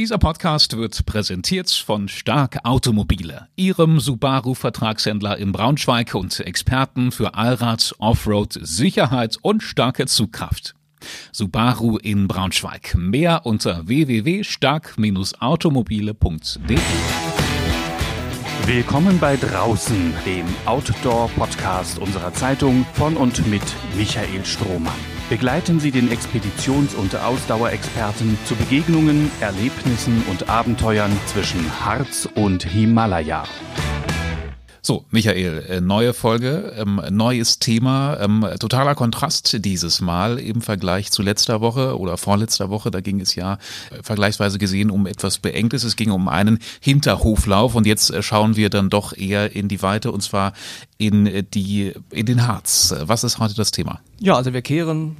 Dieser Podcast wird präsentiert von Stark Automobile, Ihrem Subaru-Vertragshändler in Braunschweig und Experten für Allrad, Offroad, Sicherheit und starke Zugkraft. Subaru in Braunschweig. Mehr unter www.stark-automobile.de. Willkommen bei Draußen, dem Outdoor-Podcast unserer Zeitung von und mit Michael Strohmann. Begleiten Sie den Expeditions- und Ausdauerexperten zu Begegnungen, Erlebnissen und Abenteuern zwischen Harz und Himalaya. So, Michael, äh, neue Folge, ähm, neues Thema, ähm, totaler Kontrast dieses Mal im Vergleich zu letzter Woche oder vorletzter Woche. Da ging es ja äh, vergleichsweise gesehen um etwas Beengtes. Es ging um einen Hinterhoflauf und jetzt äh, schauen wir dann doch eher in die Weite und zwar in die, in den Harz. Was ist heute das Thema? Ja, also wir kehren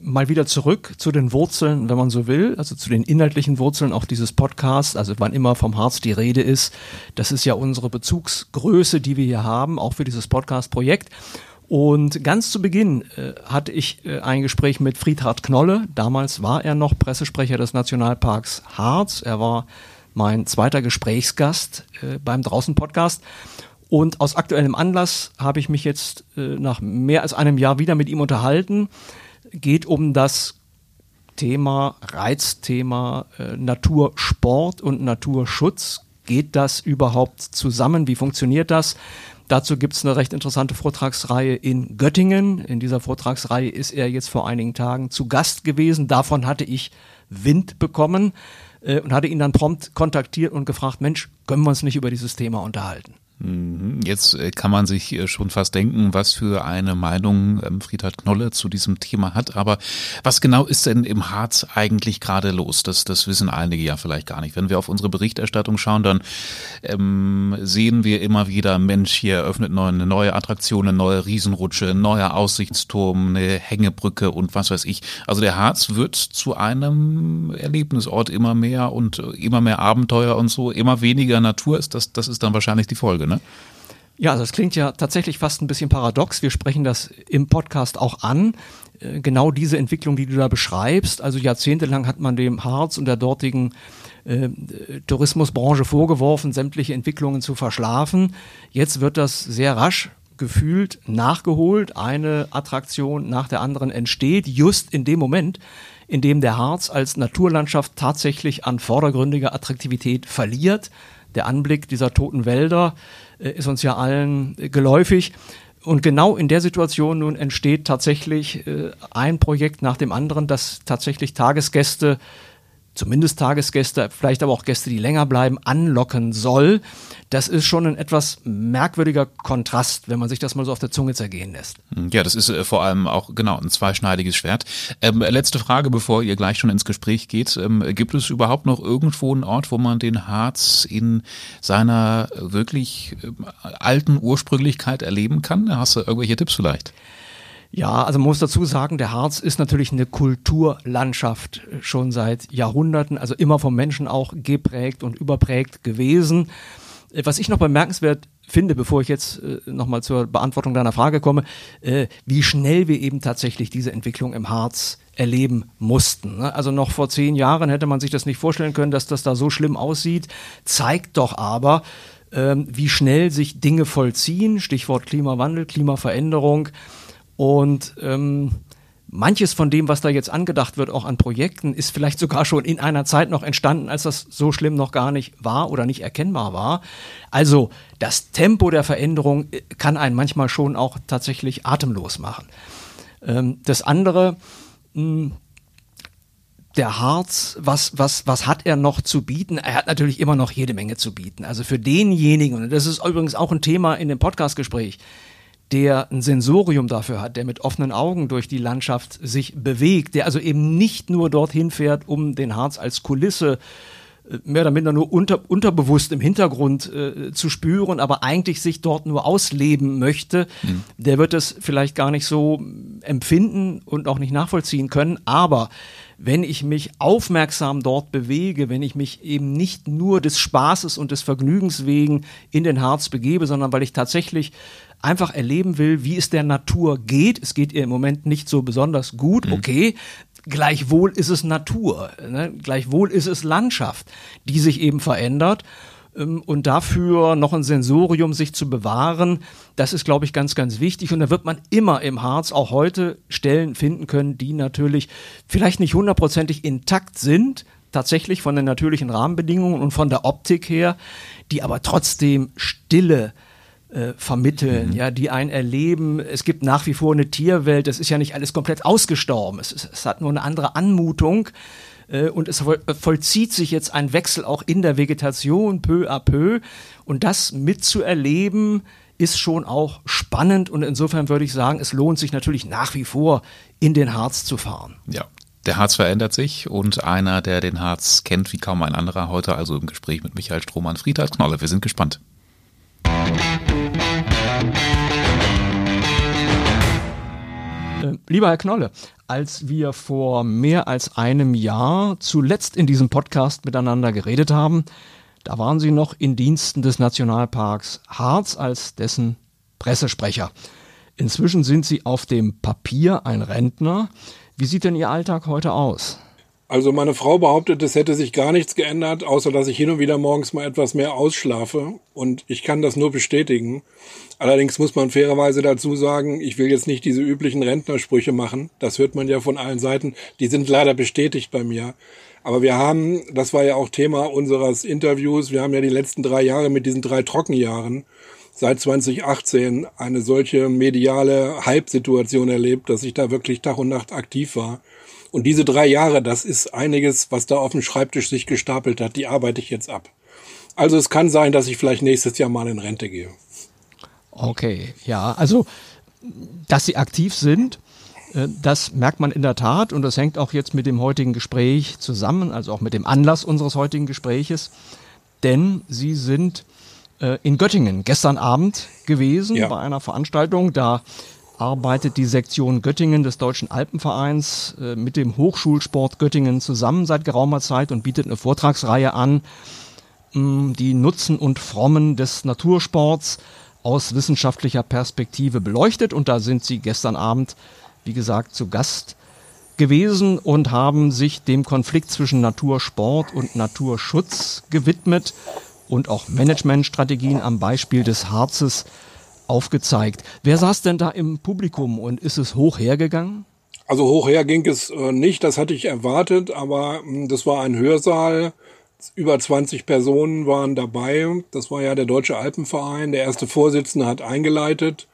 mal wieder zurück zu den Wurzeln, wenn man so will, also zu den inhaltlichen Wurzeln auch dieses Podcasts, also wann immer vom Harz die Rede ist. Das ist ja unsere Bezugsgröße, die wir hier haben, auch für dieses Podcast-Projekt. Und ganz zu Beginn äh, hatte ich äh, ein Gespräch mit Friedhard Knolle. Damals war er noch Pressesprecher des Nationalparks Harz. Er war mein zweiter Gesprächsgast äh, beim Draußen-Podcast. Und aus aktuellem Anlass habe ich mich jetzt äh, nach mehr als einem Jahr wieder mit ihm unterhalten geht um das Thema, Reizthema äh, Natursport und Naturschutz. Geht das überhaupt zusammen? Wie funktioniert das? Dazu gibt es eine recht interessante Vortragsreihe in Göttingen. In dieser Vortragsreihe ist er jetzt vor einigen Tagen zu Gast gewesen. Davon hatte ich Wind bekommen äh, und hatte ihn dann prompt kontaktiert und gefragt, Mensch, können wir uns nicht über dieses Thema unterhalten? Mhm. Jetzt äh, kann man sich äh, schon fast denken, was für eine Meinung ähm, Friedhard Knolle zu diesem Thema hat. Aber was genau ist denn im Harz eigentlich gerade los? Das, das wissen einige ja vielleicht gar nicht. Wenn wir auf unsere Berichterstattung schauen, dann ähm, sehen wir immer wieder, Mensch, hier eröffnet eine neue Attraktion, eine neue Riesenrutsche, ein neuer Aussichtsturm, eine Hängebrücke und was weiß ich. Also der Harz wird zu einem Erlebnisort immer mehr und äh, immer mehr Abenteuer und so, immer weniger Natur ist das, das ist dann wahrscheinlich die Folge. Folge, ne? Ja, das klingt ja tatsächlich fast ein bisschen paradox. Wir sprechen das im Podcast auch an. Äh, genau diese Entwicklung, die du da beschreibst. Also jahrzehntelang hat man dem Harz und der dortigen äh, Tourismusbranche vorgeworfen, sämtliche Entwicklungen zu verschlafen. Jetzt wird das sehr rasch gefühlt nachgeholt. Eine Attraktion nach der anderen entsteht, just in dem Moment, in dem der Harz als Naturlandschaft tatsächlich an vordergründiger Attraktivität verliert. Der Anblick dieser toten Wälder äh, ist uns ja allen äh, geläufig. Und genau in der Situation nun entsteht tatsächlich äh, ein Projekt nach dem anderen, das tatsächlich Tagesgäste zumindest Tagesgäste, vielleicht aber auch Gäste, die länger bleiben, anlocken soll. Das ist schon ein etwas merkwürdiger Kontrast, wenn man sich das mal so auf der Zunge zergehen lässt. Ja, das ist äh, vor allem auch genau ein zweischneidiges Schwert. Ähm, letzte Frage, bevor ihr gleich schon ins Gespräch geht. Ähm, gibt es überhaupt noch irgendwo einen Ort, wo man den Harz in seiner wirklich äh, alten Ursprünglichkeit erleben kann? Hast du irgendwelche Tipps vielleicht? Ja, also man muss dazu sagen, der Harz ist natürlich eine Kulturlandschaft schon seit Jahrhunderten, also immer vom Menschen auch geprägt und überprägt gewesen. Was ich noch bemerkenswert finde, bevor ich jetzt äh, nochmal zur Beantwortung deiner Frage komme, äh, wie schnell wir eben tatsächlich diese Entwicklung im Harz erleben mussten. Ne? Also noch vor zehn Jahren hätte man sich das nicht vorstellen können, dass das da so schlimm aussieht, zeigt doch aber, ähm, wie schnell sich Dinge vollziehen, Stichwort Klimawandel, Klimaveränderung, und ähm, manches von dem, was da jetzt angedacht wird, auch an Projekten, ist vielleicht sogar schon in einer Zeit noch entstanden, als das so schlimm noch gar nicht war oder nicht erkennbar war. Also das Tempo der Veränderung äh, kann einen manchmal schon auch tatsächlich atemlos machen. Ähm, das andere, mh, hm, der Harz, was, was, was hat er noch zu bieten? Er hat natürlich immer noch jede Menge zu bieten. Also für denjenigen, und das ist übrigens auch ein Thema in dem Podcastgespräch, der ein Sensorium dafür hat, der mit offenen Augen durch die Landschaft sich bewegt, der also eben nicht nur dorthin fährt, um den Harz als Kulisse äh, mehr oder minder nur unter, unterbewusst im Hintergrund äh, zu spüren, aber eigentlich sich dort nur ausleben möchte, mhm. der wird es vielleicht gar nicht so empfinden und auch nicht nachvollziehen können. Aber wenn ich mich aufmerksam dort bewege, wenn ich mich eben nicht nur des Spaßes und des Vergnügens wegen in den Harz begebe, sondern weil ich tatsächlich einfach erleben will, wie es der Natur geht. Es geht ihr im Moment nicht so besonders gut, mhm. okay. Gleichwohl ist es Natur, ne? gleichwohl ist es Landschaft, die sich eben verändert. Ähm, und dafür noch ein Sensorium sich zu bewahren, das ist, glaube ich, ganz, ganz wichtig. Und da wird man immer im Harz auch heute Stellen finden können, die natürlich vielleicht nicht hundertprozentig intakt sind, tatsächlich von den natürlichen Rahmenbedingungen und von der Optik her, die aber trotzdem Stille äh, vermitteln, mhm. ja, die ein erleben. Es gibt nach wie vor eine Tierwelt, das ist ja nicht alles komplett ausgestorben. Es, ist, es hat nur eine andere Anmutung. Äh, und es vollzieht sich jetzt ein Wechsel auch in der Vegetation peu à peu. Und das mitzuerleben, ist schon auch spannend. Und insofern würde ich sagen, es lohnt sich natürlich nach wie vor, in den Harz zu fahren. Ja. Der Harz verändert sich und einer, der den Harz kennt wie kaum ein anderer, heute also im Gespräch mit Michael Strohmann, Friedhard Knolle. Wir sind gespannt. Äh, lieber Herr Knolle, als wir vor mehr als einem Jahr zuletzt in diesem Podcast miteinander geredet haben, da waren Sie noch in Diensten des Nationalparks Harz als dessen Pressesprecher. Inzwischen sind Sie auf dem Papier ein Rentner. Wie sieht denn Ihr Alltag heute aus? Also meine Frau behauptet, es hätte sich gar nichts geändert, außer dass ich hin und wieder morgens mal etwas mehr ausschlafe. Und ich kann das nur bestätigen. Allerdings muss man fairerweise dazu sagen, ich will jetzt nicht diese üblichen Rentnersprüche machen. Das hört man ja von allen Seiten. Die sind leider bestätigt bei mir. Aber wir haben, das war ja auch Thema unseres Interviews, wir haben ja die letzten drei Jahre mit diesen drei Trockenjahren seit 2018 eine solche mediale Hype-Situation erlebt, dass ich da wirklich Tag und Nacht aktiv war. Und diese drei Jahre, das ist einiges, was da auf dem Schreibtisch sich gestapelt hat, die arbeite ich jetzt ab. Also es kann sein, dass ich vielleicht nächstes Jahr mal in Rente gehe. Okay, ja, also dass Sie aktiv sind, äh, das merkt man in der Tat und das hängt auch jetzt mit dem heutigen Gespräch zusammen, also auch mit dem Anlass unseres heutigen Gespräches, denn Sie sind äh, in Göttingen gestern Abend gewesen ja. bei einer Veranstaltung. Da arbeitet die Sektion Göttingen des Deutschen Alpenvereins äh, mit dem Hochschulsport Göttingen zusammen seit geraumer Zeit und bietet eine Vortragsreihe an, mh, die Nutzen und Frommen des Natursports aus wissenschaftlicher Perspektive beleuchtet. Und da sind sie gestern Abend, wie gesagt, zu Gast gewesen und haben sich dem Konflikt zwischen Natursport und Naturschutz gewidmet und auch Managementstrategien am Beispiel des Harzes aufgezeigt. Wer saß denn da im Publikum und ist es hoch hergegangen? Also hoch her ging es äh, nicht, das hatte ich erwartet, aber hm, das war ein Hörsaal. Über 20 Personen waren dabei. Das war ja der Deutsche Alpenverein. Der erste Vorsitzende hat eingeleitet.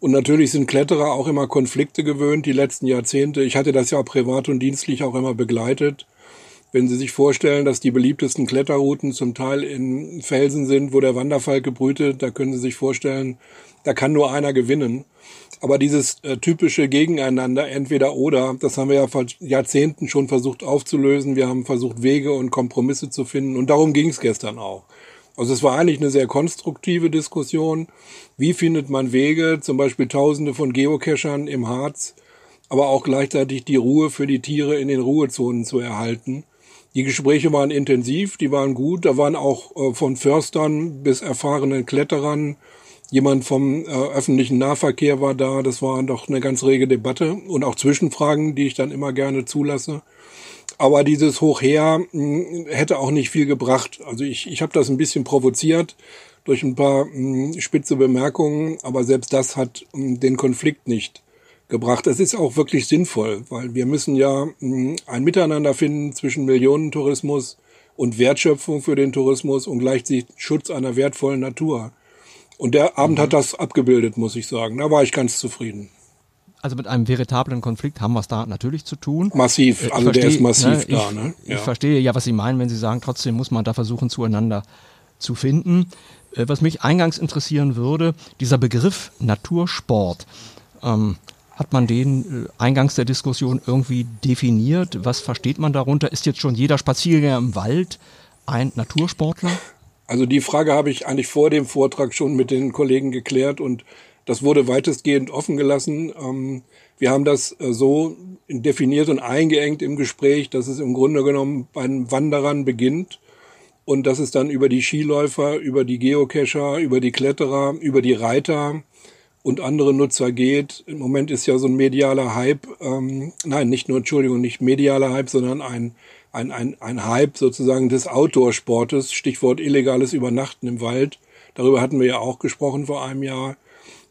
Und natürlich sind Kletterer auch immer Konflikte gewöhnt, die letzten Jahrzehnte. Ich hatte das ja privat und dienstlich auch immer begleitet. Wenn Sie sich vorstellen, dass die beliebtesten Kletterrouten zum Teil in Felsen sind, wo der Wanderfalke brütet, da können Sie sich vorstellen, da kann nur einer gewinnen. Aber dieses äh, typische Gegeneinander, entweder oder, das haben wir ja vor Jahrzehnten schon versucht aufzulösen. Wir haben versucht, Wege und Kompromisse zu finden. Und darum ging es gestern auch. Also es war eigentlich eine sehr konstruktive Diskussion. Wie findet man Wege, zum Beispiel Tausende von Geocachern im Harz, aber auch gleichzeitig die Ruhe für die Tiere in den Ruhezonen zu erhalten? Die Gespräche waren intensiv, die waren gut. Da waren auch äh, von Förstern bis erfahrenen Kletterern. Jemand vom äh, öffentlichen Nahverkehr war da. Das war doch eine ganz rege Debatte und auch Zwischenfragen, die ich dann immer gerne zulasse. Aber dieses Hochher mh, hm, hätte auch nicht viel gebracht. Also ich, ich habe das ein bisschen provoziert durch ein paar mh, hm, spitze Bemerkungen, aber selbst das hat mh, hm, den Konflikt nicht gebracht. Es ist auch wirklich sinnvoll, weil wir müssen ja hm, ein Miteinander finden zwischen Millionentourismus und Wertschöpfung für den Tourismus und gleichzeitig Schutz einer wertvollen Natur. Und der Abend mhm. hat das abgebildet, muss ich sagen. Da war ich ganz zufrieden. Also mit einem veritablen Konflikt haben wir es da natürlich zu tun. Massiv, äh, also verstehe, der ist massiv ne, da. Ne? Ja. Ich verstehe ja, was Sie meinen, wenn Sie sagen, trotzdem muss man da versuchen, zueinander zu finden. Äh, was mich eingangs interessieren würde, dieser Begriff Natursport. Ähm, hat man den äh, eingangs der Diskussion irgendwie definiert? Was versteht man darunter? Ist jetzt schon jeder Spaziergänger im Wald ein Natursportler? Also die Frage habe ich eigentlich vor dem Vortrag schon mit den Kollegen geklärt und das wurde weitestgehend offen gelassen. Ähm, wir haben das äh, so definiert und eingeengt im Gespräch, dass es im Grunde genommen bei den Wanderern beginnt und dass es dann über die Skiläufer, über die Geocacher, über die Kletterer, über die Reiter, und andere Nutzer geht. Im Moment ist ja so ein medialer Hype, ähm, nein, nicht nur, Entschuldigung, nicht medialer Hype, sondern ein, ein, ein, ein Hype sozusagen des Outdoor-Sportes, Stichwort illegales Übernachten im Wald. Darüber hatten wir ja auch gesprochen vor einem Jahr.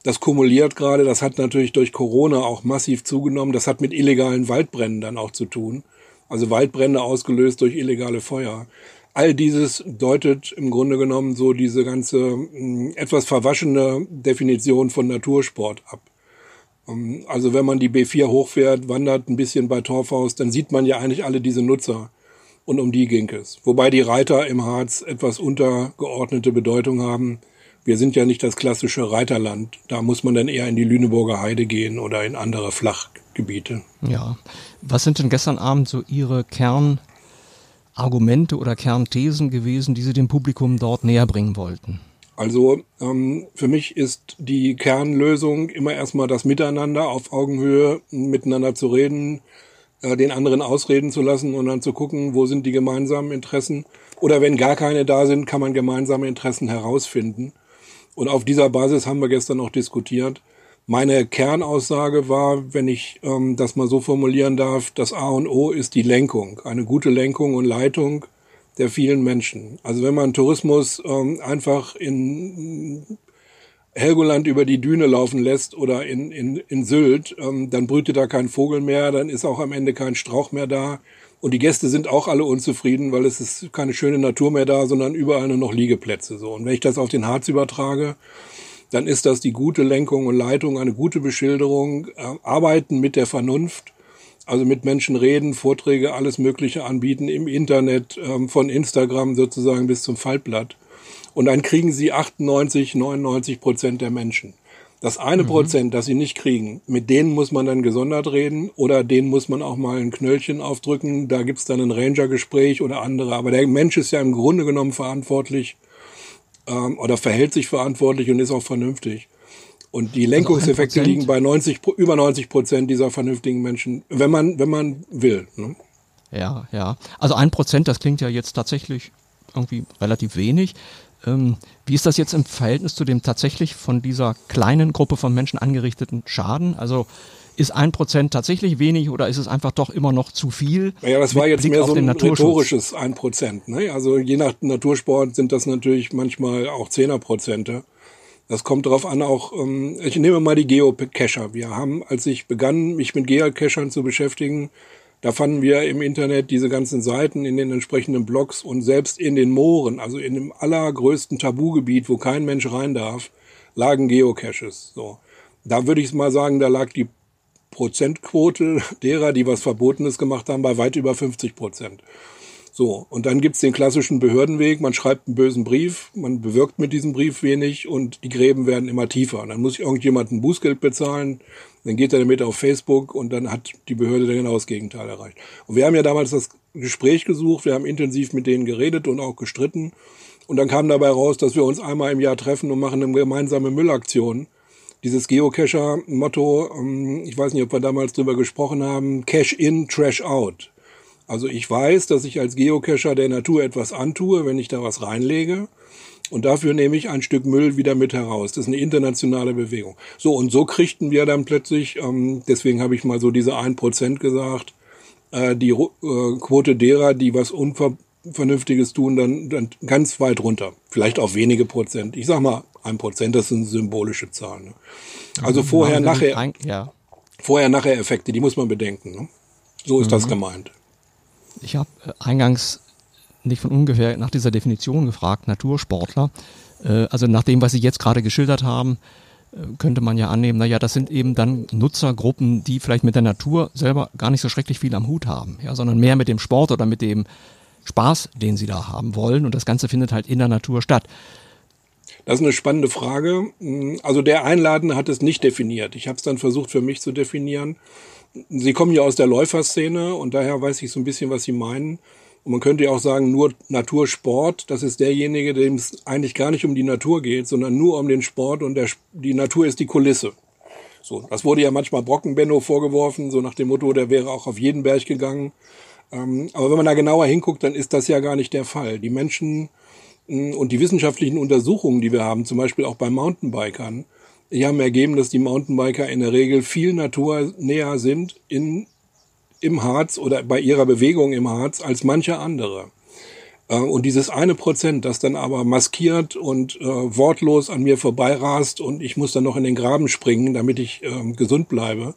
Das kumuliert gerade, das hat natürlich durch Corona auch massiv zugenommen. Das hat mit illegalen Waldbränden dann auch zu tun. Also Waldbrände ausgelöst durch illegale Feuer. All dieses deutet im Grunde genommen so diese ganze hm, etwas verwaschene Definition von Natursport ab. Ähm, also wenn man die B4 hochfährt, wandert ein bisschen bei Torfhaus, dann sieht man ja eigentlich alle diese Nutzer. Und um die ging es. Wobei die Reiter im Harz etwas untergeordnete Bedeutung haben wir sind ja nicht das klassische Reiterland. Da muss man dann eher in die Lüneburger Heide gehen oder in andere Flachgebiete. Ja. Was sind denn gestern Abend so Ihre Kernargumente oder Kernthesen gewesen, die Sie dem Publikum dort näher bringen wollten? Also ähm, für mich ist die Kernlösung immer erstmal das Miteinander auf Augenhöhe miteinander zu reden, äh, den anderen ausreden zu lassen und dann zu gucken, wo sind die gemeinsamen Interessen. Oder wenn gar keine da sind, kann man gemeinsame Interessen herausfinden. Und auf dieser Basis haben wir gestern auch diskutiert. Meine Kernaussage war, wenn ich ähm, das mal so formulieren darf, das A und O ist die Lenkung, eine gute Lenkung und Leitung der vielen Menschen. Also wenn man Tourismus ähm, einfach in Helgoland über die Düne laufen lässt oder in, in, in Sylt, ähm, dann brütet da kein Vogel mehr, dann ist auch am Ende kein Strauch mehr da. Und die Gäste sind auch alle unzufrieden, weil es ist keine schöne Natur mehr da, sondern überall nur noch Liegeplätze. So. Und wenn ich das auf den Harz übertrage, dann ist das die gute Lenkung und Leitung, eine gute Beschilderung, äh, arbeiten mit der Vernunft, also mit Menschen reden, Vorträge, alles Mögliche anbieten im Internet, ähm, von Instagram sozusagen bis zum Faltblatt. Und dann kriegen sie 98, 99 Prozent der Menschen. Das eine mhm. Prozent, das sie nicht kriegen, mit denen muss man dann gesondert reden oder denen muss man auch mal ein Knöllchen aufdrücken. Da gibt's dann ein Ranger-Gespräch oder andere. Aber der Mensch ist ja im Grunde genommen verantwortlich ähm, oder verhält sich verantwortlich und ist auch vernünftig. Und die also Lenkungseffekte also liegen bei 90, über 90 Prozent dieser vernünftigen Menschen, wenn man, wenn man will. Ne? Ja, ja. Also ein Prozent, das klingt ja jetzt tatsächlich irgendwie relativ wenig. Ähm, wie ist das jetzt im Verhältnis zu dem tatsächlich von dieser kleinen Gruppe von Menschen angerichteten Schaden? Also ist ein Prozent tatsächlich wenig oder ist es einfach doch immer noch zu viel? Ja, das war jetzt Blick mehr so ein rhetorisches ein Prozent. Ne? Also je nach Natursport sind das natürlich manchmal auch Zehnerprozente. Das kommt darauf an, auch, ähm, ich nehme mal die Geocacher. Wir haben, als ich begann, mich mit Geocachern zu beschäftigen, da fanden wir im Internet diese ganzen Seiten in den entsprechenden Blogs und selbst in den Mooren, also in dem allergrößten Tabugebiet, wo kein Mensch rein darf, lagen Geocaches. So. Da würde ich mal sagen, da lag die Prozentquote derer, die was Verbotenes gemacht haben, bei weit über 50 Prozent. So, und dann gibt's den klassischen Behördenweg, man schreibt einen bösen Brief, man bewirkt mit diesem Brief wenig und die Gräben werden immer tiefer. Und dann muss irgendjemand ein Bußgeld bezahlen, dann geht er damit auf Facebook und dann hat die Behörde dann genau das Gegenteil erreicht. Und wir haben ja damals das Gespräch gesucht, wir haben intensiv mit denen geredet und auch gestritten. Und dann kam dabei raus, dass wir uns einmal im Jahr treffen und machen eine gemeinsame Müllaktion. Dieses Geocacher-Motto, ähm, ich weiß nicht, ob wir damals drüber gesprochen haben, Cash in, Trash out. Also ich weiß, dass ich als Geocacher der Natur etwas antue, wenn ich da was reinlege. Und dafür nehme ich ein Stück Müll wieder mit heraus. Das ist eine internationale Bewegung. So, und so kriegten wir dann plötzlich, ähm, deswegen habe ich mal so diese ein Prozent gesagt, äh, die äh, Quote derer, die was Unvernünftiges tun, dann, dann ganz weit runter. Vielleicht auf wenige Prozent. Ich sag mal, ein Prozent, das sind symbolische Zahlen. Ne? Also mhm, vorher, nachher, ja. vorher, nachher Effekte, die muss man bedenken. Ne? So ist mhm. das gemeint. Ich habe äh, eingangs nicht von ungefähr nach dieser Definition gefragt, Natursportler. Äh, also nach dem, was Sie jetzt gerade geschildert haben, äh, könnte man ja annehmen, naja, das sind eben dann Nutzergruppen, die vielleicht mit der Natur selber gar nicht so schrecklich viel am Hut haben, ja, sondern mehr mit dem Sport oder mit dem Spaß, den sie da haben wollen. Und das Ganze findet halt in der Natur statt. Das ist eine spannende Frage. Also der Einladende hat es nicht definiert. Ich habe es dann versucht für mich zu definieren. Sie kommen ja aus der Läuferszene und daher weiß ich so ein bisschen, was Sie meinen. Und man könnte ja auch sagen, nur Natursport, das ist derjenige, dem es eigentlich gar nicht um die Natur geht, sondern nur um den Sport und der, die Natur ist die Kulisse. So, das wurde ja manchmal Brockenbenno vorgeworfen, so nach dem Motto, der wäre auch auf jeden Berg gegangen. Ähm, aber wenn man da genauer hinguckt, dann ist das ja gar nicht der Fall. Die Menschen und die wissenschaftlichen Untersuchungen, die wir haben, zum Beispiel auch bei Mountainbikern, die haben ergeben, dass die Mountainbiker in der Regel viel naturnäher sind in, im Harz oder bei ihrer Bewegung im Harz als manche andere. Äh, und dieses eine Prozent, das dann aber maskiert und äh, wortlos an mir vorbeirast und ich muss dann noch in den Graben springen, damit ich äh, gesund bleibe,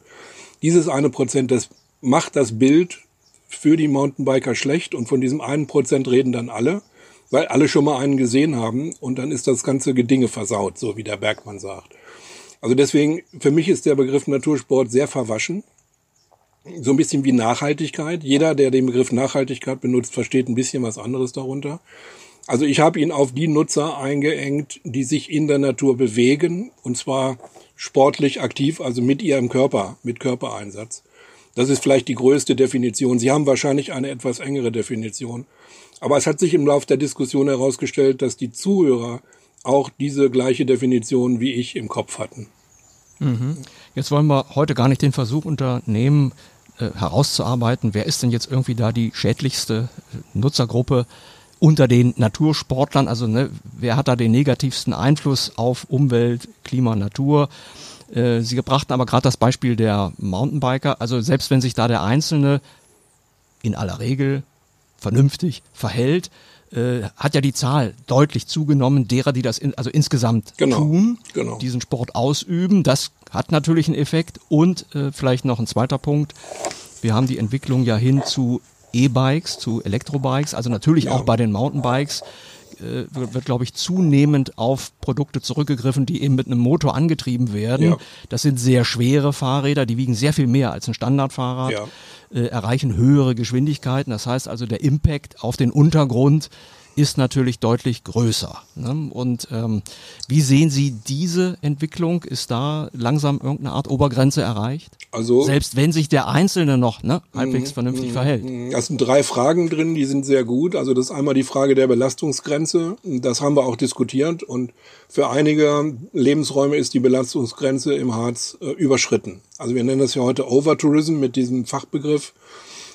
dieses eine Prozent, das macht das Bild für die Mountainbiker schlecht und von diesem einen Prozent reden dann alle, weil alle schon mal einen gesehen haben und dann ist das ganze Gedinge versaut, so wie der Bergmann sagt. Also deswegen, für mich ist der Begriff Natursport sehr verwaschen so ein bisschen wie Nachhaltigkeit. Jeder, der den Begriff Nachhaltigkeit benutzt, versteht ein bisschen was anderes darunter. Also ich habe ihn auf die Nutzer eingeengt, die sich in der Natur bewegen, und zwar sportlich aktiv, also mit ihrem Körper, mit Körpereinsatz. Das ist vielleicht die größte Definition. Sie haben wahrscheinlich eine etwas engere Definition. Aber es hat sich im Laufe der Diskussion herausgestellt, dass die Zuhörer auch diese gleiche Definition wie ich im Kopf hatten. Mhm. Jetzt wollen wir heute gar nicht den Versuch unternehmen, äh, herauszuarbeiten, wer ist denn jetzt irgendwie da die schädlichste Nutzergruppe unter den Natursportlern? Also ne, wer hat da den negativsten Einfluss auf Umwelt, Klima, Natur? Äh, Sie brachten aber gerade das Beispiel der Mountainbiker. Also selbst wenn sich da der Einzelne in aller Regel vernünftig verhält, äh, hat ja die Zahl deutlich zugenommen derer, die das in, also insgesamt genau, tun, genau. diesen Sport ausüben. Das hat natürlich einen Effekt. Und äh, vielleicht noch ein zweiter Punkt. Wir haben die Entwicklung ja hin zu E-Bikes, zu Elektrobikes, also natürlich ja. auch bei den Mountainbikes äh, wird, glaube ich, zunehmend auf Produkte zurückgegriffen, die eben mit einem Motor angetrieben werden. Ja. Das sind sehr schwere Fahrräder, die wiegen sehr viel mehr als ein Standardfahrrad. Ja äh, erreichen höhere Geschwindigkeiten. Das heißt also, der Impact auf den Untergrund ist natürlich deutlich größer. Ne? Und ähm, wie sehen Sie diese Entwicklung? Ist da langsam irgendeine Art Obergrenze erreicht? Also selbst wenn sich der Einzelne noch ne, halbwegs mm, vernünftig mm, verhält. Mm, das sind drei Fragen drin, die sind sehr gut. Also das ist einmal die Frage der Belastungsgrenze. Das haben wir auch diskutiert und für einige Lebensräume ist die Belastungsgrenze im Harz äh, überschritten. Also wir nennen das ja heute Overtourism mit diesem Fachbegriff.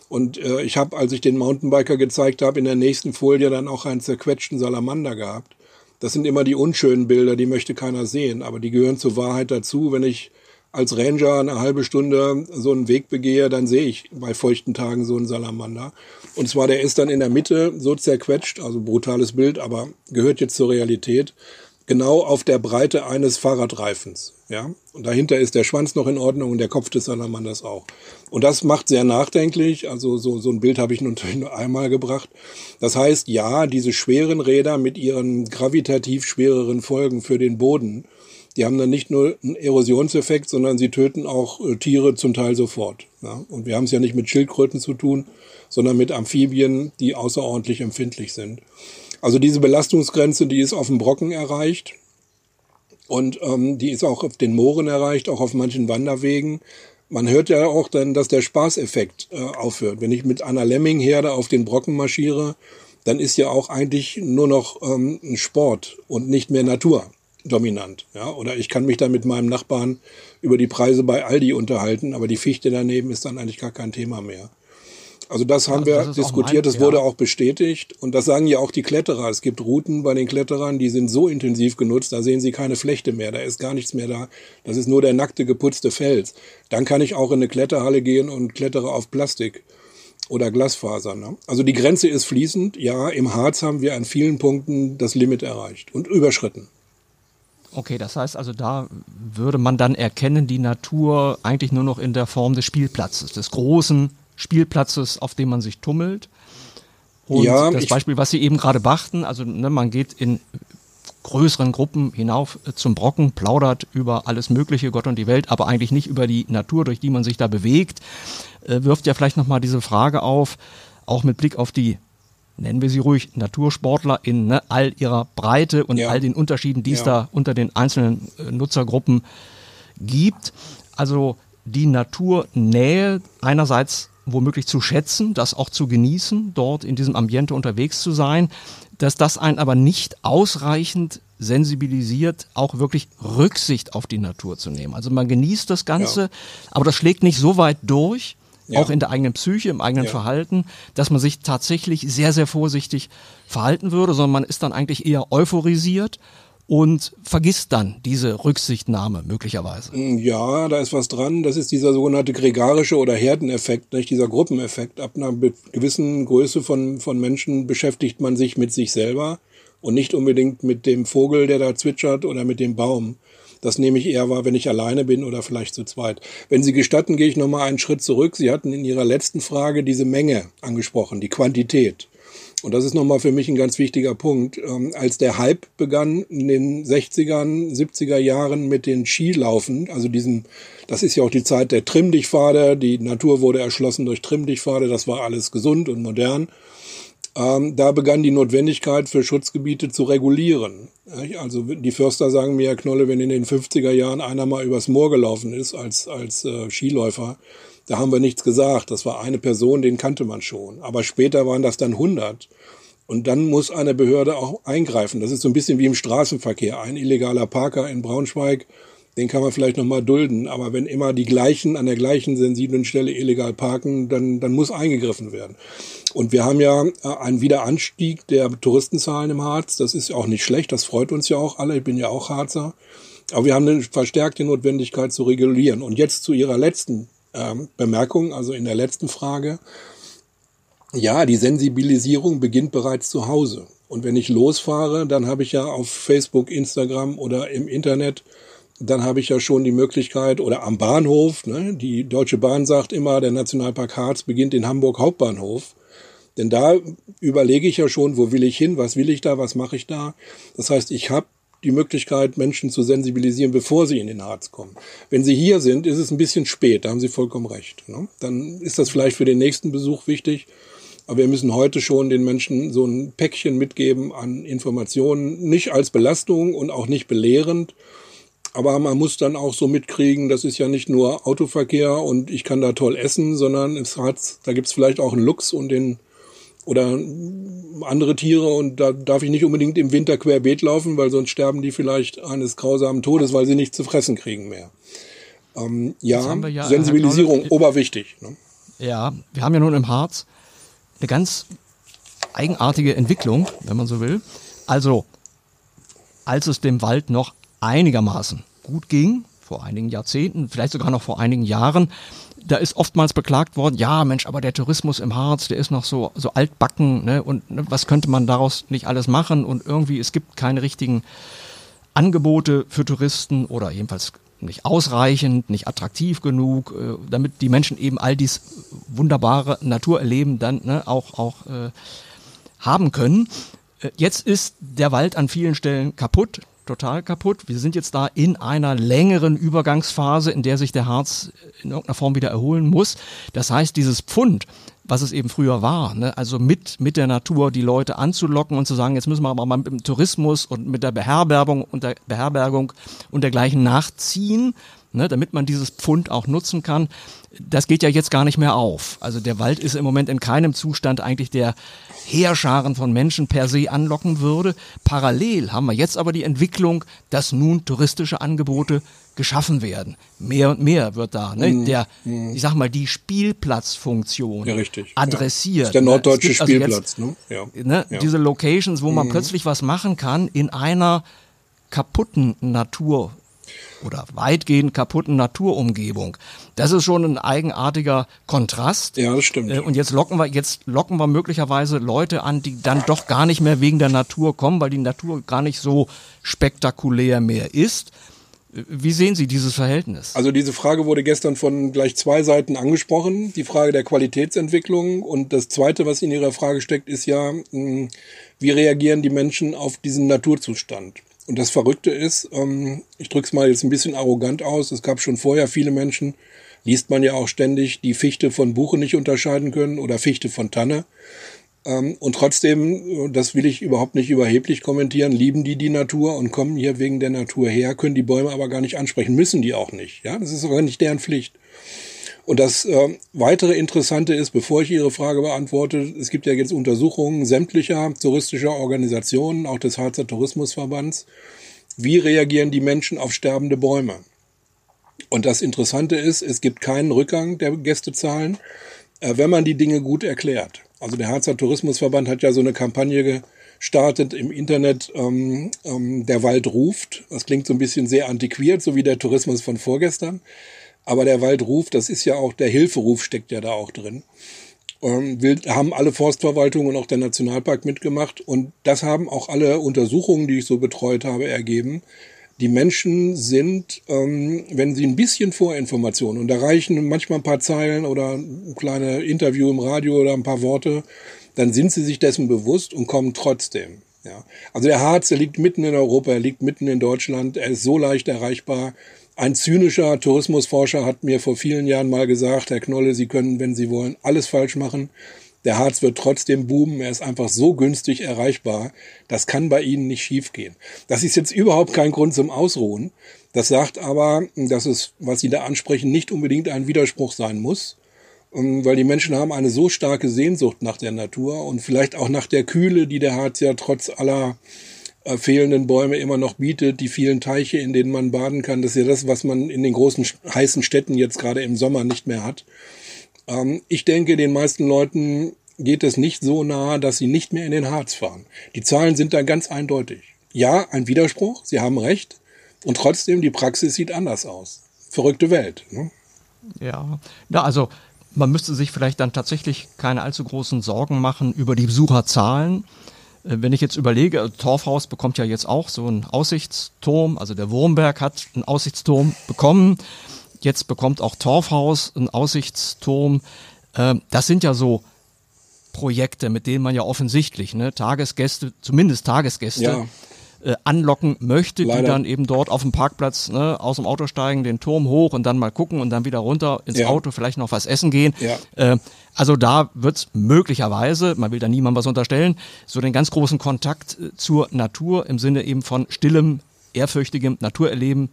Und äh, ich habe, als ich den Mountainbiker gezeigt habe, in der nächsten Folie dann auch einen zerquetschten Salamander gehabt. Das sind immer die unschönen Bilder, die möchte keiner sehen, aber die gehören zur Wahrheit dazu. Wenn ich als Ranger eine halbe Stunde so einen Weg begehe, dann sehe ich bei feuchten Tagen so einen Salamander. Und zwar, der ist dann in der Mitte so zerquetscht, also brutales Bild, aber gehört jetzt zur Realität genau auf der Breite eines Fahrradreifens. Ja? Und dahinter ist der Schwanz noch in Ordnung und der Kopf des Salamanders auch. Und das macht sehr nachdenklich. Also so, so ein Bild habe ich natürlich nur einmal gebracht. Das heißt, ja, diese schweren Räder mit ihren gravitativ schwereren Folgen für den Boden, die haben dann nicht nur einen Erosionseffekt, sondern sie töten auch äh, Tiere zum Teil sofort. Ja? Und wir haben es ja nicht mit Schildkröten zu tun, sondern mit Amphibien, die außerordentlich empfindlich sind. Also diese Belastungsgrenze, die ist auf dem Brocken erreicht und ähm, die ist auch auf den Mooren erreicht, auch auf manchen Wanderwegen. Man hört ja auch dann, dass der Spaßeffekt äh, aufhört. Wenn ich mit einer Lemmingherde auf den Brocken marschiere, dann ist ja auch eigentlich nur noch ähm, ein Sport und nicht mehr Natur dominant. Ja? Oder ich kann mich dann mit meinem Nachbarn über die Preise bei Aldi unterhalten, aber die Fichte daneben ist dann eigentlich gar kein Thema mehr. Also das haben ja, wir diskutiert, das wurde auch bestätigt. Und das sagen ja auch die Kletterer. Es gibt Routen bei den Kletterern, die sind so intensiv genutzt, da sehen sie keine Flechte mehr, da ist gar nichts mehr da. Das ist nur der nackte, geputzte Fels. Dann kann ich auch in eine Kletterhalle gehen und klettere auf Plastik oder Glasfaser. Ne? Also die Grenze ist fließend. Ja, im Harz haben wir an vielen Punkten das Limit erreicht und überschritten. Okay, das heißt also, da würde man dann erkennen, die Natur eigentlich nur noch in der Form des Spielplatzes, des großen Spielplatzes, auf dem man sich tummelt. Und ja, das Beispiel, was Sie eben gerade brachten, also ne, man geht in größeren Gruppen hinauf äh, zum Brocken, plaudert über alles Mögliche, Gott und die Welt, aber eigentlich nicht über die Natur, durch die man sich da bewegt, äh, wirft ja vielleicht nochmal diese Frage auf, auch mit Blick auf die, nennen wir sie ruhig, Natursportler in ne, all ihrer Breite und ja. all den Unterschieden, die es ja. da unter den einzelnen äh, Nutzergruppen gibt. Also die Naturnähe einerseits womöglich zu schätzen, das auch zu genießen, dort in diesem Ambiente unterwegs zu sein, dass das einen aber nicht ausreichend sensibilisiert, auch wirklich Rücksicht auf die Natur zu nehmen. Also man genießt das Ganze, ja. aber das schlägt nicht so weit durch, ja. auch in der eigenen Psyche, im eigenen ja. Verhalten, dass man sich tatsächlich sehr, sehr vorsichtig verhalten würde, sondern man ist dann eigentlich eher euphorisiert und vergisst dann diese Rücksichtnahme möglicherweise. Ja, da ist was dran. Das ist dieser sogenannte gregarische oder Herdeneffekt, nicht dieser Gruppeneffekt. Ab einer gewissen Größe von, von Menschen beschäftigt man sich mit sich selber und nicht unbedingt mit dem Vogel, der da zwitschert oder mit dem Baum. Das nehme ich eher wahr, wenn ich alleine bin oder vielleicht zu zweit. Wenn Sie gestatten, gehe ich nochmal einen Schritt zurück. Sie hatten in Ihrer letzten Frage diese Menge angesprochen, die Quantität. Und das ist nochmal für mich ein ganz wichtiger Punkt. Ähm, als der Hype begann in den 60ern, 70er Jahren mit den Skilaufen, also diesen, das ist ja auch die Zeit der Trimmdichtpfade, die Natur wurde erschlossen durch Trimmdichtpfade, das war alles gesund und modern. Ähm, da begann die Notwendigkeit für Schutzgebiete zu regulieren. Also die Förster sagen mir, Herr Knolle, wenn in den 50er Jahren einer mal übers Moor gelaufen ist als, als äh, Skiläufer, da haben wir nichts gesagt. Das war eine Person, den kannte man schon. Aber später waren das dann 100. Und dann muss eine Behörde auch eingreifen. Das ist so ein bisschen wie im Straßenverkehr. Ein illegaler Parker in Braunschweig, den kann man vielleicht noch mal dulden. Aber wenn immer die gleichen an der gleichen sensiblen Stelle illegal parken, dann, dann muss eingegriffen werden. Und wir haben ja äh, einen Wiederanstieg der Touristenzahlen im Harz. Das ist auch nicht schlecht. Das freut uns ja auch alle. Ich bin ja auch Harzer. Aber wir haben eine verstärkte Notwendigkeit zu regulieren. Und jetzt zu Ihrer letzten ähm, Bemerkung, also in der letzten Frage. Ja, die Sensibilisierung beginnt bereits zu Hause. Und wenn ich losfahre, dann habe ich ja auf Facebook, Instagram oder im Internet, dann habe ich ja schon die Möglichkeit, oder am Bahnhof, ne, die Deutsche Bahn sagt immer, der Nationalpark Harz beginnt in Hamburg Hauptbahnhof. Denn da überlege ich ja schon, wo will ich hin, was will ich da, was mache ich da. Das heißt, ich habe die Möglichkeit, Menschen zu sensibilisieren, bevor sie in den Harz kommen. Wenn sie hier sind, ist es ein bisschen spät, da haben Sie vollkommen recht. Ne? Dann ist das vielleicht für den nächsten Besuch wichtig. Aber wir müssen heute schon den Menschen so ein Päckchen mitgeben an Informationen, nicht als Belastung und auch nicht belehrend. Aber man muss dann auch so mitkriegen, das ist ja nicht nur Autoverkehr und ich kann da toll essen, sondern es hat, da gibt's vielleicht auch einen Luchs und den oder andere Tiere und da darf ich nicht unbedingt im Winter querbeet laufen, weil sonst sterben die vielleicht eines grausamen Todes, weil sie nichts zu fressen kriegen mehr. Ähm, ja, ja, Sensibilisierung, Knolle, oberwichtig. Ne? Ja, wir haben ja nun im Harz eine ganz eigenartige Entwicklung, wenn man so will. Also, als es dem Wald noch einigermaßen gut ging, vor einigen Jahrzehnten, vielleicht sogar noch vor einigen Jahren, da ist oftmals beklagt worden, ja Mensch, aber der Tourismus im Harz, der ist noch so, so altbacken, ne? Und ne, was könnte man daraus nicht alles machen? Und irgendwie, es gibt keine richtigen Angebote für Touristen oder jedenfalls nicht ausreichend, nicht attraktiv genug, äh, damit die Menschen eben all dies wunderbare Naturerleben dann ne, auch, auch äh, haben können. Äh, jetzt ist der Wald an vielen Stellen kaputt total kaputt. Wir sind jetzt da in einer längeren Übergangsphase, in der sich der Harz in irgendeiner Form wieder erholen muss. Das heißt, dieses Pfund, was es eben früher war, ne? also mit, mit der Natur die Leute anzulocken und zu sagen, jetzt müssen wir aber mal mit dem Tourismus und mit der Beherbergung und der Beherbergung und dergleichen nachziehen, ne? damit man dieses Pfund auch nutzen kann. Das geht ja jetzt gar nicht mehr auf. Also der Wald ist im Moment in keinem Zustand eigentlich der Heerscharen von Menschen per se anlocken würde. Parallel haben wir jetzt aber die Entwicklung, dass nun touristische Angebote geschaffen werden. Mehr und mehr wird da, ne? Mhm. Der, ich sag mal, die Spielplatzfunktion ja, richtig. adressiert. Ja. Das ist der ne? norddeutsche also Spielplatz, ne? Ja. ne? Ja. Diese Locations, wo man mhm. plötzlich was machen kann in einer kaputten Natur oder weitgehend kaputten Naturumgebung. Das ist schon ein eigenartiger Kontrast. Ja, das stimmt. Äh, und jetzt locken wir, jetzt locken wir möglicherweise Leute an, die dann doch gar nicht mehr wegen der Natur kommen, weil die Natur gar nicht so spektakulär mehr ist. Wie sehen Sie dieses Verhältnis? Also diese Frage wurde gestern von gleich zwei Seiten angesprochen, die Frage der Qualitätsentwicklung. Und das Zweite, was in Ihrer Frage steckt, ist ja, wie reagieren die Menschen auf diesen Naturzustand? Und das Verrückte ist, ähm, ich drücke es mal jetzt ein bisschen arrogant aus, es gab schon vorher viele Menschen, liest man ja auch ständig, die Fichte von Buche nicht unterscheiden können oder Fichte von Tanne. Ähm, und trotzdem, das will ich überhaupt nicht überheblich kommentieren, lieben die die Natur und kommen hier wegen der Natur her, können die Bäume aber gar nicht ansprechen, müssen die auch nicht. Ja, das ist aber nicht deren Pflicht. Und das äh, weitere Interessante ist, bevor ich Ihre Frage beantworte, es gibt ja jetzt Untersuchungen sämtlicher touristischer Organisationen, auch des Harzer Tourismusverbands. Wie reagieren die Menschen auf sterbende Bäume? Und das Interessante ist, es gibt keinen Rückgang der Gästezahlen, äh, wenn man die Dinge gut erklärt. Also der Harzer Tourismusverband hat ja so eine Kampagne startet im Internet ähm, ähm, Der Wald ruft. Das klingt so ein bisschen sehr antiquiert, so wie der Tourismus von vorgestern. Aber der Wald ruft, das ist ja auch, der Hilferuf steckt ja da auch drin. Ähm, will, haben alle Forstverwaltungen und auch der Nationalpark mitgemacht. Und das haben auch alle Untersuchungen, die ich so betreut habe, ergeben. Die Menschen sind, ähm, wenn sie ein bisschen Vorinformation, und da reichen manchmal ein paar Zeilen oder ein kleines Interview im Radio oder ein paar Worte, dann sind sie sich dessen bewusst und kommen trotzdem. Ja. Also der Harz, der liegt mitten in Europa, er liegt mitten in Deutschland, er ist so leicht erreichbar. Ein zynischer Tourismusforscher hat mir vor vielen Jahren mal gesagt, Herr Knolle, Sie können, wenn Sie wollen, alles falsch machen. Der Harz wird trotzdem boomen. Er ist einfach so günstig erreichbar. Das kann bei Ihnen nicht schiefgehen. Das ist jetzt überhaupt kein Grund zum Ausruhen. Das sagt aber, dass es, was Sie da ansprechen, nicht unbedingt ein Widerspruch sein muss. Ähm, weil die Menschen haben eine so starke Sehnsucht nach der Natur und vielleicht auch nach der Kühle, die der Harz ja trotz aller äh, fehlenden Bäume immer noch bietet, die vielen Teiche, in denen man baden kann. Das ist ja das, was man in den großen heißen Städten jetzt gerade im Sommer nicht mehr hat. Ähm, ich denke, den meisten Leuten geht es nicht so nahe, dass sie nicht mehr in den Harz fahren. Die Zahlen sind da ganz eindeutig. Ja, ein Widerspruch, Sie haben recht. Und trotzdem, die Praxis sieht anders aus. Verrückte Welt. Ne? Ja, ja, also man müsste sich vielleicht dann tatsächlich keine allzu großen Sorgen machen über die Besucherzahlen. Äh, wenn ich jetzt überlege, Torfhaus bekommt ja jetzt auch so einen Aussichtsturm, also der Wurmberg hat einen Aussichtsturm bekommen. Jetzt bekommt auch Torfhaus einen Aussichtsturm. Ähm, das sind ja so Projekte, mit denen man ja offensichtlich ne, Tagesgäste, zumindest Tagesgäste, ja äh, anlocken möchte, Leider. die dann eben dort auf dem Parkplatz ne, aus dem Auto steigen, den Turm hoch und dann mal gucken und dann wieder runter ins ja. Auto, vielleicht noch was essen gehen. Ja. Äh, also da wird's möglicherweise, man will da niemandem was unterstellen, so den ganz großen Kontakt äh, zur Natur im Sinne eben von stillem, ehrfürchtigem Naturerleben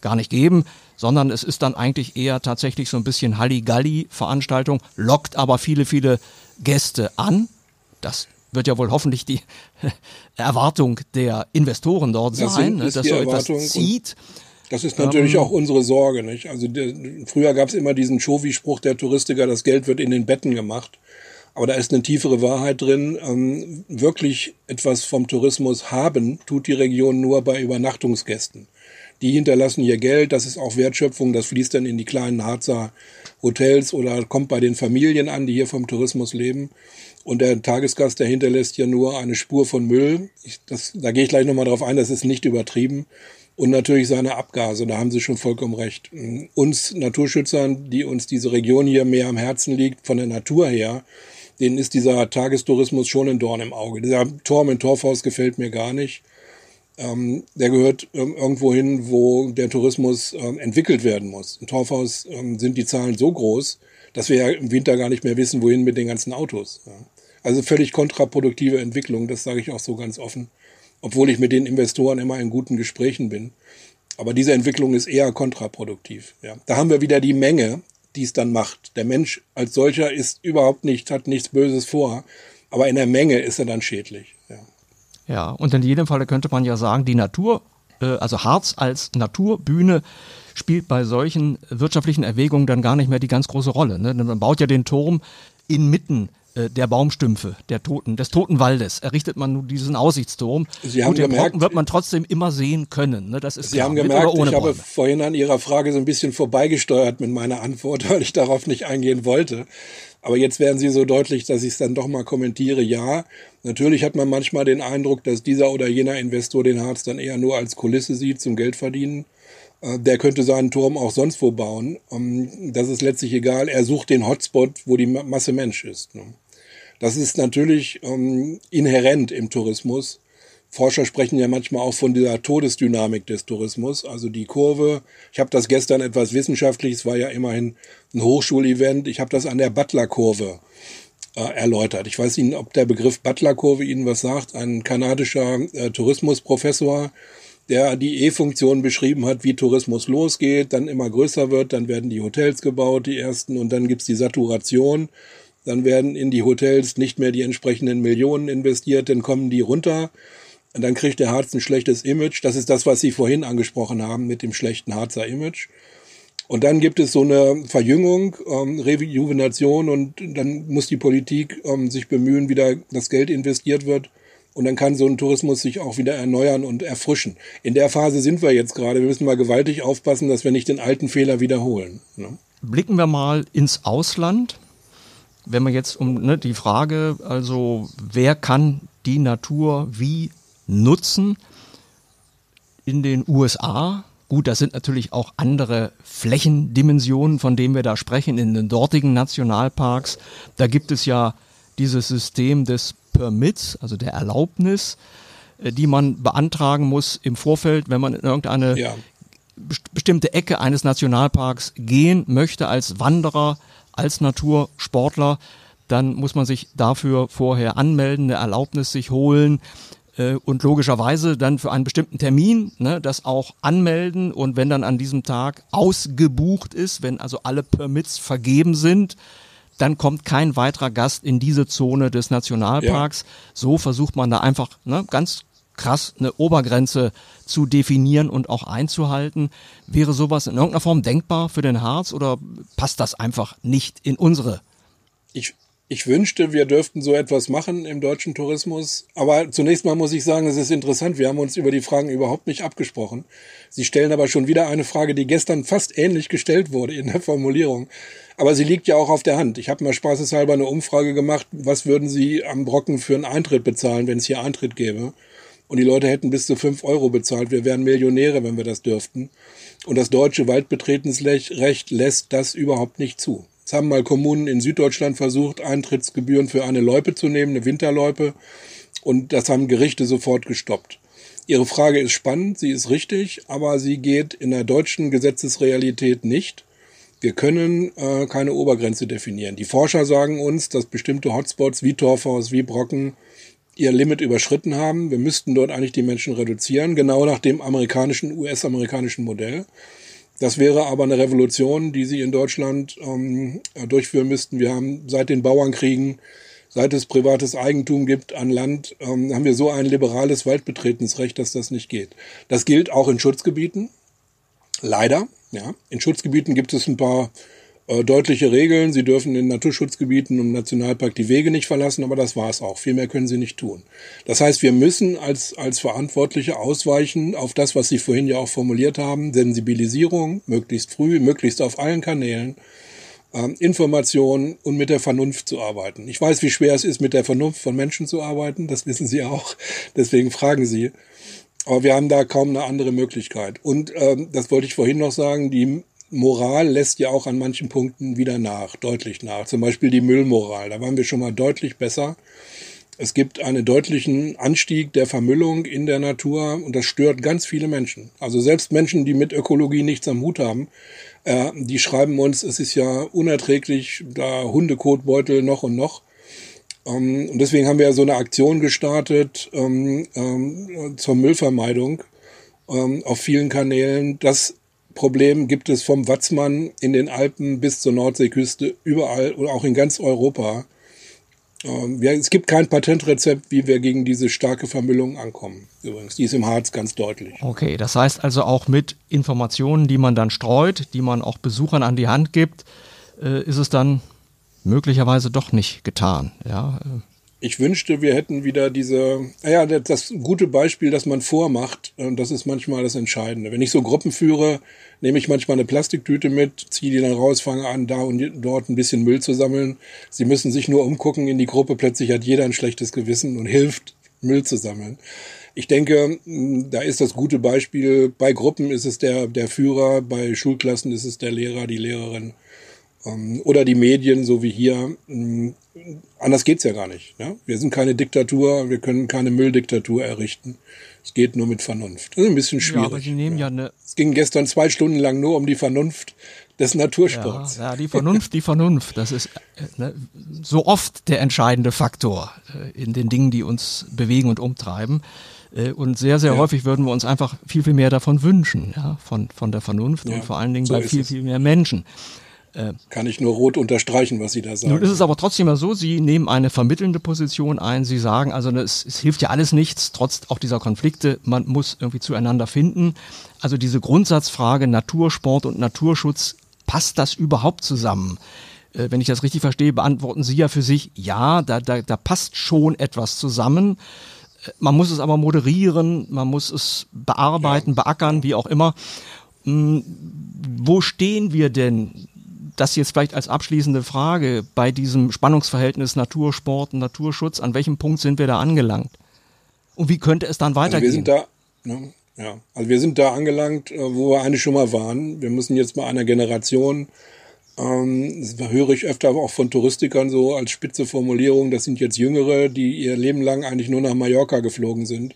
gar nicht geben, sondern es ist dann eigentlich eher tatsächlich so ein bisschen Halligalli-Veranstaltung, lockt aber viele, viele Gäste an. Das wird ja wohl hoffentlich die Erwartung der Investoren dort das sein, ne, dass so etwas zieht. Das ist natürlich ähm, auch unsere Sorge, nicht? Also der, früher gab es immer diesen Chovi-Spruch der Touristiker, das Geld wird in den Betten gemacht. Aber da ist eine tiefere Wahrheit drin. Ähm, wirklich etwas vom Tourismus haben tut die Region nur bei Übernachtungsgästen. Die hinterlassen hier Geld, das ist auch Wertschöpfung, das fließt dann in die kleinen Harzer Hotels oder kommt bei den Familien an, die hier vom Tourismus leben. Und der Tagesgast, der hinterlässt ja nur eine Spur von Müll. Ich, das, da gehe ich gleich nochmal drauf ein, das ist nicht übertrieben. Und natürlich seine Abgase, da haben Sie schon vollkommen recht. Uns Naturschützern, die uns diese Region hier mehr am Herzen liegt, von der Natur her, denen ist dieser Tagestourismus schon ein Dorn im Auge. Dieser Turm in Torfhaus gefällt mir gar nicht. Ähm, der gehört ähm, irgendwo hin, wo der Tourismus ähm, entwickelt werden muss. Im Torfhaus ähm, sind die Zahlen so groß, dass wir ja im Winter gar nicht mehr wissen, wohin mit den ganzen Autos. Ja. Also völlig kontraproduktive Entwicklung, das sage ich auch so ganz offen, obwohl ich mit den Investoren immer in guten Gesprächen bin. Aber diese Entwicklung ist eher kontraproduktiv. Ja. Da haben wir wieder die Menge, die es dann macht. Der Mensch als solcher ist überhaupt nicht, hat nichts Böses vor, aber in der Menge ist er dann schädlich. Ja, ja und in jedem Falle könnte man ja sagen, die Natur, äh, also Harz als Naturbühne, spielt bei solchen wirtschaftlichen Erwägungen dann gar nicht mehr die ganz große Rolle. Ne? Man baut ja den Turm inmitten der Baumstümpfe, der Toten, des Toten Waldes, errichtet man nun diesen Aussichtsturm. Sie haben den gemerkt, wird man trotzdem immer sehen können. Ne? Das ist Sie klar, haben gemerkt, ich Bäume. habe vorhin an Ihrer Frage so ein bisschen vorbeigesteuert mit meiner Antwort, weil ich darauf nicht eingehen wollte. Aber jetzt werden Sie so deutlich, dass ich es dann doch mal kommentiere. Ja, natürlich hat man manchmal den Eindruck, dass dieser oder jener Investor den Harz dann eher nur als Kulisse sieht zum Geldverdienen. Äh, der könnte seinen Turm auch sonst wo bauen. Ähm, das ist letztlich egal. Er sucht den Hotspot, wo die Masse Mensch ist. Ne? Das ist natürlich ähm, inhärent im Tourismus. Forscher sprechen ja manchmal auch von dieser Todesdynamik des Tourismus, also die Kurve. Ich habe das gestern etwas wissenschaftlich, es war ja immerhin ein Hochschulevent, ich habe das an der Butler-Kurve äh, erläutert. Ich weiß Ihnen, ob der Begriff Butler-Kurve Ihnen was sagt. Ein kanadischer äh, Tourismusprofessor, der die E-Funktion beschrieben hat, wie Tourismus losgeht, dann immer größer wird, dann werden die Hotels gebaut, die ersten, und dann gibt's die Saturation dann werden in die Hotels nicht mehr die entsprechenden Millionen investiert, dann kommen die runter. Und dann kriegt der Harz ein schlechtes Image. Das ist das, was Sie vorhin angesprochen haben mit dem schlechten Harzer Image. Und dann gibt es so eine Verjüngung, ähm, Rejuvenation und dann muss die Politik ähm, sich bemühen, wieder das Geld investiert wird, Und dann kann so ein Tourismus sich auch wieder erneuern und erfrischen. In der Phase sind wir jetzt gerade. Wir müssen mal gewaltig aufpassen, dass wir nicht den alten Fehler wiederholen. Ne? Blicken wir mal ins Ausland. Wenn man jetzt um ne, die Frage, also wer kann die Natur wie nutzen? In den USA Gut, das sind natürlich auch andere Flächendimensionen, von denen wir da sprechen in den dortigen Nationalparks. Da gibt es ja dieses System des Permits, also der Erlaubnis, äh, die man beantragen muss im Vorfeld, wenn man in irgendeine ja. bestimmte Ecke eines Nationalparks gehen möchte als Wanderer, als Natursportler, dann muss man sich dafür vorher anmelden, eine Erlaubnis sich holen äh, und logischerweise dann für einen bestimmten Termin ne, das auch anmelden und wenn dann an diesem Tag ausgebucht ist, wenn also alle Permits vergeben sind, dann kommt kein weiterer Gast in diese Zone des Nationalparks. Ja. So versucht man da einfach ne, ganz krass eine Obergrenze zu definieren und auch einzuhalten. Wäre sowas in irgendeiner Form denkbar für den Harz oder passt das einfach nicht in unsere? Ich, ich wünschte, wir dürften so etwas machen im deutschen Tourismus. Aber zunächst mal muss ich sagen, es ist interessant. Wir haben uns über die Fragen überhaupt nicht abgesprochen. Sie stellen aber schon wieder eine Frage, die gestern fast ähnlich gestellt wurde in der Formulierung. Aber sie liegt ja auch auf der Hand. Ich habe mal spaßeshalber eine Umfrage gemacht, was würden Sie am Brocken für einen Eintritt bezahlen, wenn es hier Eintritt gäbe? Und die Leute hätten bis zu fünf Euro bezahlt. Wir wären Millionäre, wenn wir das dürften. Und das deutsche Waldbetretensrecht lässt das überhaupt nicht zu. Es haben mal Kommunen in Süddeutschland versucht, Eintrittsgebühren für eine Loipe zu nehmen, eine Winterloipe. Und das haben Gerichte sofort gestoppt. Ihre Frage ist spannend, sie ist richtig, aber sie geht in der deutschen Gesetzesrealität nicht. Wir können äh, keine Obergrenze definieren. Die Forscher sagen uns, dass bestimmte Hotspots wie Torfhaus, wie Brocken ihr Limit überschritten haben. Wir müssten dort eigentlich die Menschen reduzieren, genau nach dem amerikanischen, US-amerikanischen Modell. Das wäre aber eine Revolution, die sie in Deutschland ähm, durchführen müssten. Wir haben seit den Bauernkriegen, seit es privates Eigentum gibt an Land, ähm, haben wir so ein liberales Waldbetretensrecht, dass das nicht geht. Das gilt auch in Schutzgebieten. Leider. Ja, in Schutzgebieten gibt es ein paar äh, deutliche Regeln. Sie dürfen in Naturschutzgebieten und Nationalpark die Wege nicht verlassen, aber das war es auch. Viel mehr können sie nicht tun. Das heißt, wir müssen als, als Verantwortliche ausweichen auf das, was Sie vorhin ja auch formuliert haben. Sensibilisierung, möglichst früh, möglichst auf allen Kanälen. Ähm, Information und mit der Vernunft zu arbeiten. Ich weiß, wie schwer es ist, mit der Vernunft von Menschen zu arbeiten. Das wissen Sie auch. Deswegen fragen Sie. Aber wir haben da kaum eine andere Möglichkeit. Und ähm, das wollte ich vorhin noch sagen, die Moral lässt ja auch an manchen Punkten wieder nach, deutlich nach. Zum Beispiel die Müllmoral. Da waren wir schon mal deutlich besser. Es gibt einen deutlichen Anstieg der Vermüllung in der Natur und das stört ganz viele Menschen. Also selbst Menschen, die mit Ökologie nichts am Hut haben, äh, die schreiben uns, es ist ja unerträglich, da Hundekotbeutel noch und noch. Ähm, und deswegen haben wir so eine Aktion gestartet ähm, ähm, zur Müllvermeidung ähm, auf vielen Kanälen. Das Problem gibt es vom Watzmann in den Alpen bis zur Nordseeküste, überall und auch in ganz Europa. Ähm, es gibt kein Patentrezept, wie wir gegen diese starke Vermüllung ankommen. Übrigens, die ist im Harz ganz deutlich. Okay, das heißt also auch mit Informationen, die man dann streut, die man auch Besuchern an die Hand gibt, äh, ist es dann möglicherweise doch nicht getan. Ja. Ich wünschte, wir hätten wieder diese, ja, das gute Beispiel, das man vormacht, und das ist manchmal das Entscheidende. Wenn ich so Gruppen führe, nehme ich manchmal eine Plastiktüte mit, ziehe die dann raus, fange an, da und dort ein bisschen Müll zu sammeln. Sie müssen sich nur umgucken in die Gruppe, plötzlich hat jeder ein schlechtes Gewissen und hilft, Müll zu sammeln. Ich denke, da ist das gute Beispiel. Bei Gruppen ist es der, der Führer, bei Schulklassen ist es der Lehrer, die Lehrerin. Ähm, oder die Medien, so wie hier. Anders geht's ja gar nicht. Ja? Wir sind keine Diktatur, wir können keine Mülldiktatur errichten. Es geht nur mit Vernunft. Das ist ein bisschen schwierig. Ja, aber Sie nehmen ja, eine. Es ging gestern zwei Stunden lang nur um die Vernunft des Natursports. Ja, ja die Vernunft, die Vernunft. Das ist äh, ne, so oft der entscheidende Faktor äh, in den Dingen, die uns bewegen und umtreiben. Äh, und sehr, sehr ja. häufig würden wir uns einfach viel, viel mehr davon wünschen, ja, von, von der Vernunft ja, und vor allen Dingen so bei viel, es. viel mehr Menschen. Äh, Kann ich nur rot unterstreichen, was Sie da sagen. Nun ist es aber trotzdem mal so, Sie nehmen eine vermittelnde Position ein. Sie sagen, also es, es hilft ja alles nichts, trotz auch dieser Konflikte. Man muss irgendwie zueinander finden. Also diese Grundsatzfrage Natursport und Naturschutz, passt das überhaupt zusammen? Äh, wenn ich das richtig verstehe, beantworten Sie ja für sich, ja, da, da, da passt schon etwas zusammen. Man muss es aber moderieren, man muss es bearbeiten, ja. beackern, wie auch immer. Hm, wo stehen wir denn? Das jetzt vielleicht als abschließende Frage bei diesem Spannungsverhältnis Natursport und Naturschutz. An welchem Punkt sind wir da angelangt? Und wie könnte es dann weitergehen? Also wir sind da, ne, ja, also wir sind da angelangt, äh, wo wir eigentlich schon mal waren. Wir müssen jetzt bei einer Generation ähm, das höre ich öfter auch von Touristikern so als spitze Formulierung. Das sind jetzt Jüngere, die ihr Leben lang eigentlich nur nach Mallorca geflogen sind.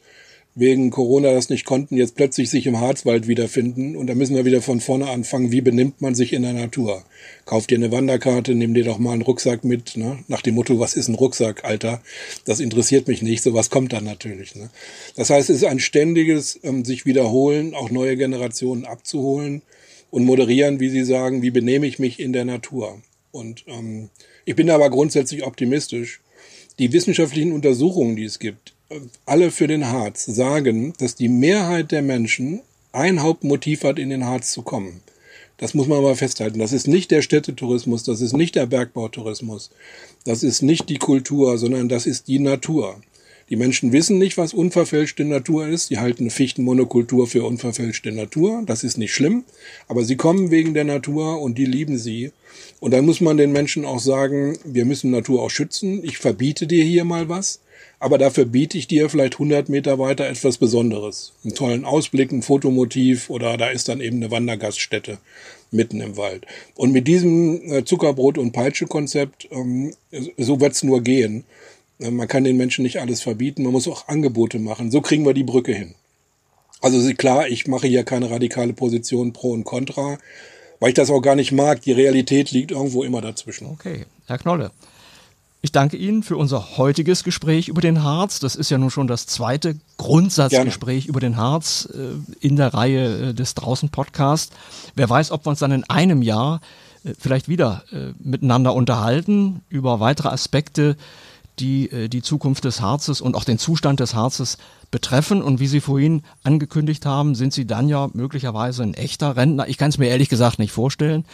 Wegen Corona das nicht konnten, jetzt plötzlich sich im Harzwald wiederfinden. Und da müssen wir wieder von vorne anfangen. Wie benimmt man sich in der Natur? Kauft dir eine Wanderkarte, nimm dir doch mal einen Rucksack mit, ne? Nach dem Motto, was ist ein Rucksack, Alter? Das interessiert mich nicht. Sowas kommt dann natürlich, ne? Das heißt, es ist ein ständiges ähm, sich wiederholen, auch neue Generationen abzuholen und moderieren, wie Sie sagen, wie benehme ich mich in der Natur. Und ähm, ich bin aber grundsätzlich optimistisch. Die wissenschaftlichen Untersuchungen, die es gibt, alle für den Harz, sagen, dass die Mehrheit der Menschen ein Hauptmotiv hat, in den Harz zu kommen. Das muss man aber festhalten. Das ist nicht der Städtetourismus, das ist nicht der Bergbautourismus, das ist nicht die Kultur, sondern das ist die Natur. Die Menschen wissen nicht, was unverfälschte Natur ist. Die halten Fichtenmonokultur für unverfälschte Natur. Das ist nicht schlimm. Aber sie kommen wegen der Natur und die lieben sie. Und dann muss man den Menschen auch sagen, wir müssen Natur auch schützen. Ich verbiete dir hier mal was. Aber dafür biete ich dir vielleicht 100 Meter weiter etwas Besonderes. Einen tollen Ausblick, ein Fotomotiv oder da ist dann eben eine Wandergaststätte mitten im Wald. Und mit diesem äh, Zuckerbrot- und Peitsche-Konzept, ähm, so wird's nur gehen. Äh, man kann den Menschen nicht alles verbieten, man muss auch Angebote machen. So kriegen wir die Brücke hin. Also klar, ich mache hier keine radikale Position pro und contra, weil ich das auch gar nicht mag. Die Realität liegt irgendwo immer dazwischen. Okay, Herr Knolle. Ich danke Ihnen für unser heutiges Gespräch über den Harz. Das ist ja nun schon das zweite Grundsatzgespräch Gerne. über den Harz äh, in der Reihe äh, des Draußen-Podcasts. Wer weiß, ob wir uns dann in einem Jahr vielleicht wieder miteinander unterhalten über weitere Aspekte die äh, die Zukunft des Harzes und auch den Zustand des Harzes betreffen. Und wie Sie vorhin angekündigt haben, sind Sie dann ja möglicherweise ein echter Rentner. Ich kann es mir ehrlich gesagt nicht vorstellen.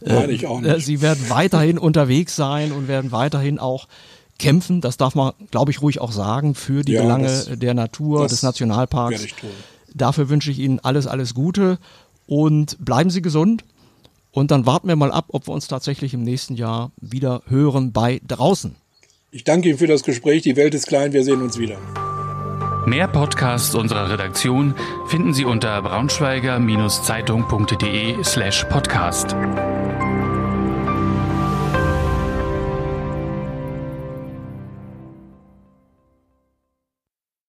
Nein, ich auch äh, nicht. Sie werden weiterhin unterwegs sein und werden weiterhin auch kämpfen, das darf man, glaube ich, ruhig auch sagen, für die ja, Belange das, der Natur, des Nationalparks. Dafür wünsche ich Ihnen alles, alles Gute und bleiben Sie gesund. Und dann warten wir mal ab, ob wir uns tatsächlich im nächsten Jahr wieder hören bei draußen. Ich danke Ihnen für das Gespräch. Die Welt ist klein. Wir sehen uns wieder. Mehr Podcasts unserer Redaktion finden Sie unter braunschweiger-zeitung.de slash podcast.